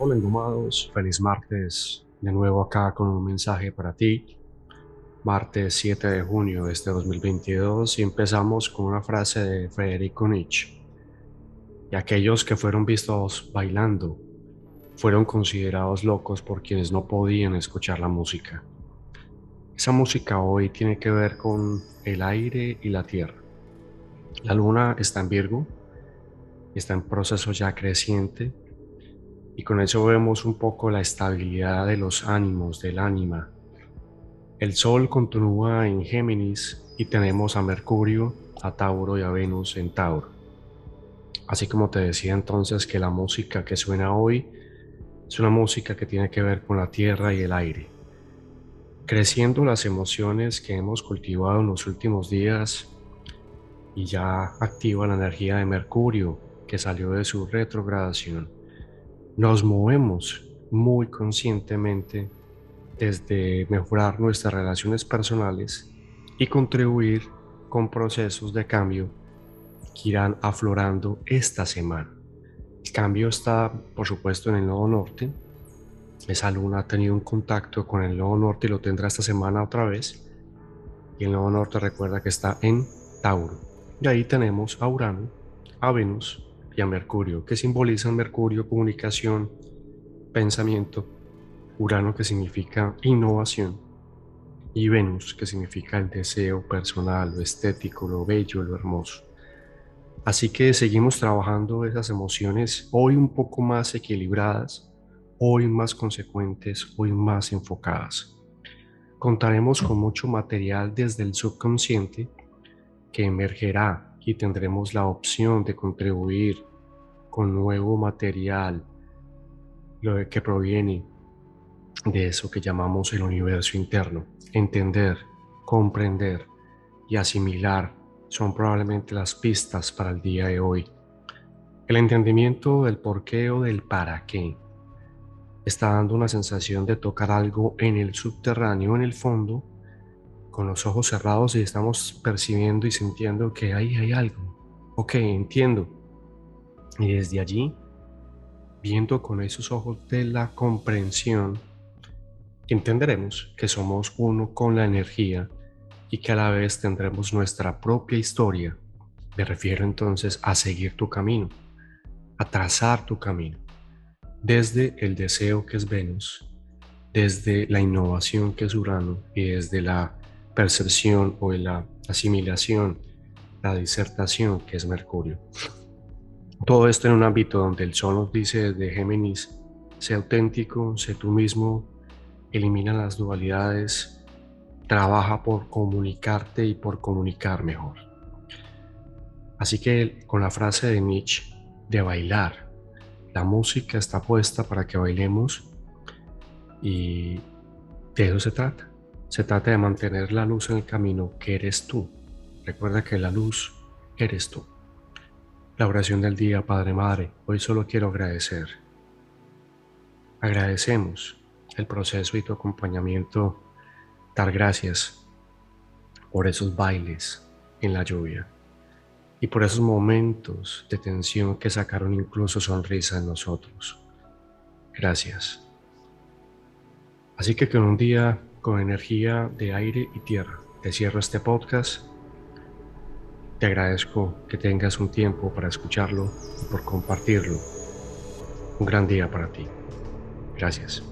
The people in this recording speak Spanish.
Hola engomados, feliz martes, de nuevo acá con un mensaje para ti. Martes 7 de junio de este 2022 y empezamos con una frase de Federico Nietzsche. Y aquellos que fueron vistos bailando fueron considerados locos por quienes no podían escuchar la música. Esa música hoy tiene que ver con el aire y la tierra. La luna está en Virgo, está en proceso ya creciente y con eso vemos un poco la estabilidad de los ánimos, del ánima. El Sol continúa en Géminis y tenemos a Mercurio, a Tauro y a Venus en Tauro. Así como te decía entonces que la música que suena hoy es una música que tiene que ver con la tierra y el aire. Creciendo las emociones que hemos cultivado en los últimos días y ya activa la energía de Mercurio que salió de su retrogradación nos movemos muy conscientemente desde mejorar nuestras relaciones personales y contribuir con procesos de cambio que irán aflorando esta semana. El cambio está, por supuesto, en el nodo norte. Esa luna ha tenido un contacto con el nodo norte y lo tendrá esta semana otra vez. Y el nodo norte recuerda que está en Tauro. Y ahí tenemos a Urano, a Venus y a Mercurio, que simbolizan Mercurio, comunicación, pensamiento, Urano, que significa innovación, y Venus, que significa el deseo personal, lo estético, lo bello, lo hermoso. Así que seguimos trabajando esas emociones hoy un poco más equilibradas, hoy más consecuentes, hoy más enfocadas. Contaremos con mucho material desde el subconsciente que emergerá y tendremos la opción de contribuir con nuevo material lo que proviene de eso que llamamos el universo interno. Entender, comprender y asimilar son probablemente las pistas para el día de hoy. El entendimiento del por qué o del para qué está dando una sensación de tocar algo en el subterráneo, en el fondo, con los ojos cerrados y estamos percibiendo y sintiendo que ahí hay algo. Ok, entiendo. Y desde allí, viendo con esos ojos de la comprensión, entenderemos que somos uno con la energía y que a la vez tendremos nuestra propia historia. Me refiero entonces a seguir tu camino, a trazar tu camino, desde el deseo que es Venus, desde la innovación que es Urano y desde la percepción o de la asimilación, la disertación que es Mercurio. Todo esto en un ámbito donde el Sol nos dice desde Géminis, sé auténtico, sé tú mismo, elimina las dualidades, trabaja por comunicarte y por comunicar mejor. Así que con la frase de Nietzsche de bailar, la música está puesta para que bailemos y de eso se trata. Se trata de mantener la luz en el camino que eres tú. Recuerda que la luz eres tú. La oración del día, Padre Madre, hoy solo quiero agradecer. Agradecemos el proceso y tu acompañamiento, dar gracias por esos bailes en la lluvia y por esos momentos de tensión que sacaron incluso sonrisa en nosotros. Gracias. Así que con un día con energía de aire y tierra. Te cierro este podcast. Te agradezco que tengas un tiempo para escucharlo y por compartirlo. Un gran día para ti. Gracias.